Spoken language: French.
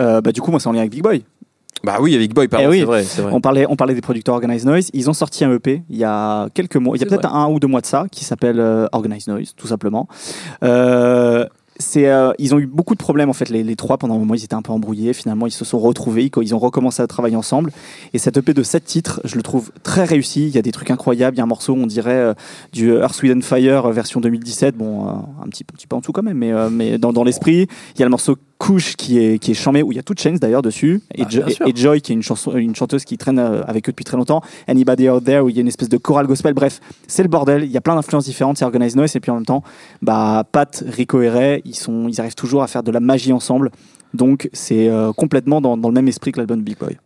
Euh, bah, du coup, moi, c'est en lien avec Big Boy. Bah oui, avec Boy, pardon, Eh oui. c'est vrai, c'est vrai. On parlait, on parlait des producteurs Organized Noise. Ils ont sorti un EP il y a quelques mois, il y a peut-être un ou deux mois de ça, qui s'appelle euh, Organized Noise, tout simplement. Euh, c'est, euh, ils ont eu beaucoup de problèmes en fait les, les trois pendant un moment ils étaient un peu embrouillés finalement ils se sont retrouvés ils, ils ont recommencé à travailler ensemble et cet EP de 7 titres je le trouve très réussi il y a des trucs incroyables il y a un morceau on dirait euh, du Earth and Fire euh, version 2017 bon euh, un petit, un petit peu en dessous quand même mais, euh, mais dans, dans l'esprit il y a le morceau Couche qui est qui est où il y a toute Chains d'ailleurs dessus. Et, Bah, Jo- et Joy qui est une chanson une chanteuse qui traîne euh, avec eux depuis très longtemps. Anybody Out There où il y a une espèce de chorale gospel. Bref c'est le bordel. Il y a plein d'influences différentes. C'est Organized Noise et puis en même temps bah Pat Rico et Ray ils sont ils arrivent toujours à faire de la magie ensemble. Donc c'est euh, complètement dans, dans le même esprit que l'album Big Boy